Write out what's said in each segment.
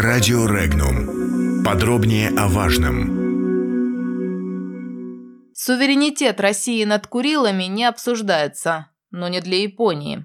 Радио Регнум. Подробнее о важном. Суверенитет России над Курилами не обсуждается, но не для Японии.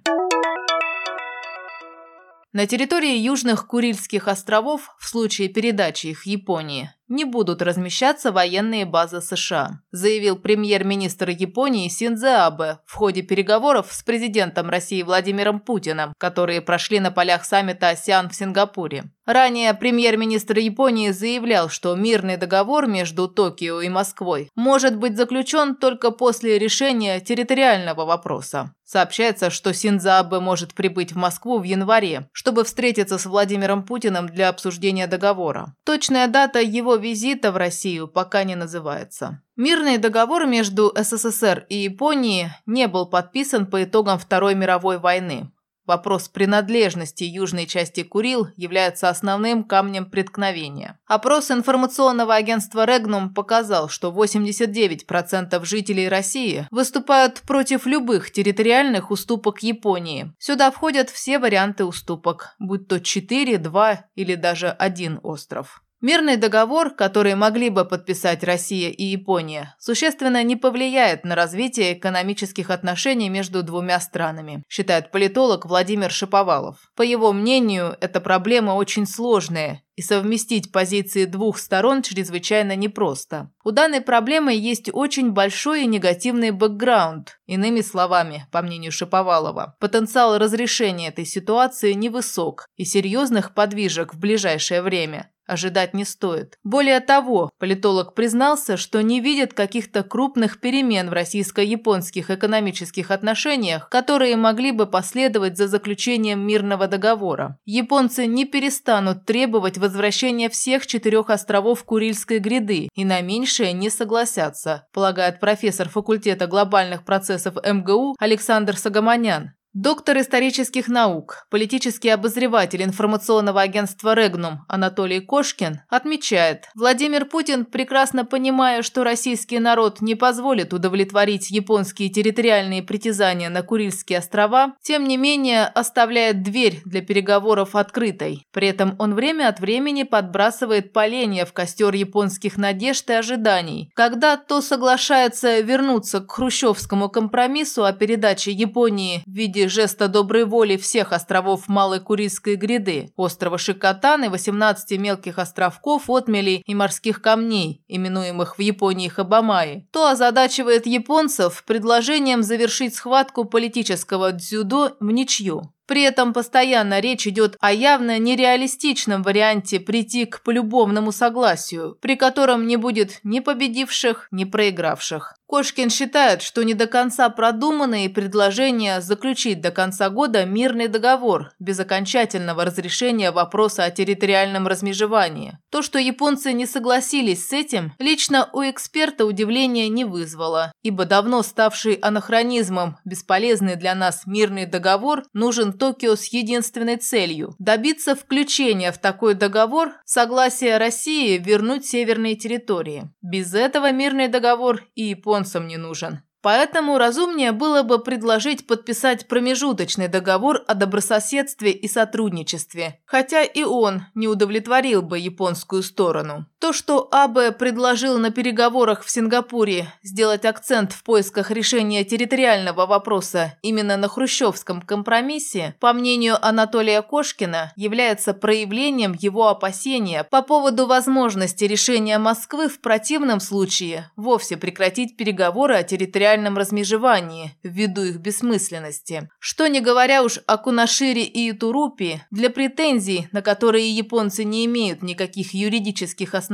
На территории Южных Курильских островов в случае передачи их Японии не будут размещаться военные базы США, заявил премьер-министр Японии Синдзо Абе в ходе переговоров с президентом России Владимиром Путиным, которые прошли на полях саммита АСИАН в Сингапуре. Ранее премьер-министр Японии заявлял, что мирный договор между Токио и Москвой может быть заключен только после решения территориального вопроса. Сообщается, что Синдзо Абе может прибыть в Москву в январе, чтобы встретиться с Владимиром Путиным для обсуждения договора. Точная дата его визита в Россию пока не называется. Мирный договор между СССР и Японией не был подписан по итогам Второй мировой войны. Вопрос принадлежности южной части Курил является основным камнем преткновения. Опрос информационного агентства Регнум показал, что 89% жителей России выступают против любых территориальных уступок Японии. Сюда входят все варианты уступок, будь то 4, 2 или даже один остров. Мирный договор, который могли бы подписать Россия и Япония, существенно не повлияет на развитие экономических отношений между двумя странами, считает политолог Владимир Шиповалов. По его мнению, эта проблема очень сложная, и совместить позиции двух сторон чрезвычайно непросто. У данной проблемы есть очень большой и негативный бэкграунд. Иными словами, по мнению Шиповалова, потенциал разрешения этой ситуации невысок и серьезных подвижек в ближайшее время ожидать не стоит. Более того, политолог признался, что не видит каких-то крупных перемен в российско-японских экономических отношениях, которые могли бы последовать за заключением мирного договора. Японцы не перестанут требовать возвращения всех четырех островов Курильской гряды и на меньшее не согласятся, полагает профессор факультета глобальных процессов МГУ Александр Сагаманян. Доктор исторических наук, политический обозреватель информационного агентства «Регнум» Анатолий Кошкин отмечает, Владимир Путин, прекрасно понимая, что российский народ не позволит удовлетворить японские территориальные притязания на Курильские острова, тем не менее оставляет дверь для переговоров открытой. При этом он время от времени подбрасывает поленья в костер японских надежд и ожиданий, когда то соглашается вернуться к хрущевскому компромиссу о передаче Японии в виде жеста доброй воли всех островов Малой Курильской гряды, острова Шикотан и 18 мелких островков, отмелей и морских камней, именуемых в Японии Хабамаи, то озадачивает японцев предложением завершить схватку политического дзюдо в ничью. При этом постоянно речь идет о явно нереалистичном варианте прийти к полюбовному согласию, при котором не будет ни победивших, ни проигравших. Кошкин считает, что не до конца продуманные предложения заключить до конца года мирный договор без окончательного разрешения вопроса о территориальном размежевании. То, что японцы не согласились с этим, лично у эксперта удивления не вызвало, ибо давно ставший анахронизмом бесполезный для нас мирный договор нужен Токио с единственной целью – добиться включения в такой договор согласия России вернуть северные территории. Без этого мирный договор и японцам не нужен. Поэтому разумнее было бы предложить подписать промежуточный договор о добрососедстве и сотрудничестве, хотя и он не удовлетворил бы японскую сторону. То, что Абе предложил на переговорах в Сингапуре сделать акцент в поисках решения территориального вопроса именно на хрущевском компромиссе, по мнению Анатолия Кошкина, является проявлением его опасения по поводу возможности решения Москвы в противном случае вовсе прекратить переговоры о территориальном размежевании ввиду их бессмысленности. Что не говоря уж о Кунашире и Итурупи, для претензий, на которые японцы не имеют никаких юридических оснований,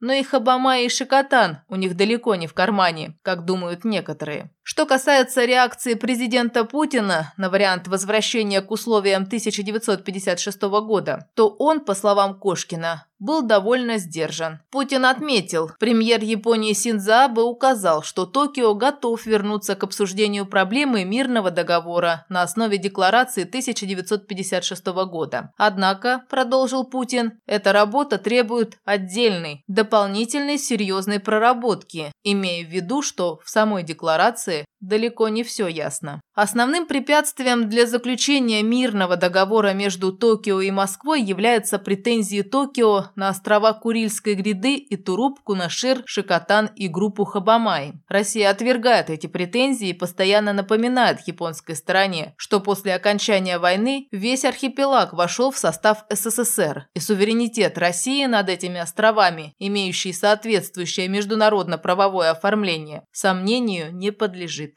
но и Хабама и Шикотан у них далеко не в кармане, как думают некоторые. Что касается реакции президента Путина на вариант возвращения к условиям 1956 года, то он, по словам Кошкина, был довольно сдержан. Путин отметил, премьер Японии Синдзо указал, что Токио готов вернуться к обсуждению проблемы мирного договора на основе декларации 1956 года. Однако, продолжил Путин, эта работа требует отдельной, дополнительной серьезной проработки, имея в виду, что в самой декларации далеко не все ясно. Основным препятствием для заключения мирного договора между Токио и Москвой являются претензии Токио на острова Курильской гряды и Туруп, Кунашир, Шикотан и группу Хабамай. Россия отвергает эти претензии и постоянно напоминает японской стороне, что после окончания войны весь архипелаг вошел в состав СССР, и суверенитет России над этими островами, имеющий соответствующее международно-правовое оформление, сомнению не подлежит.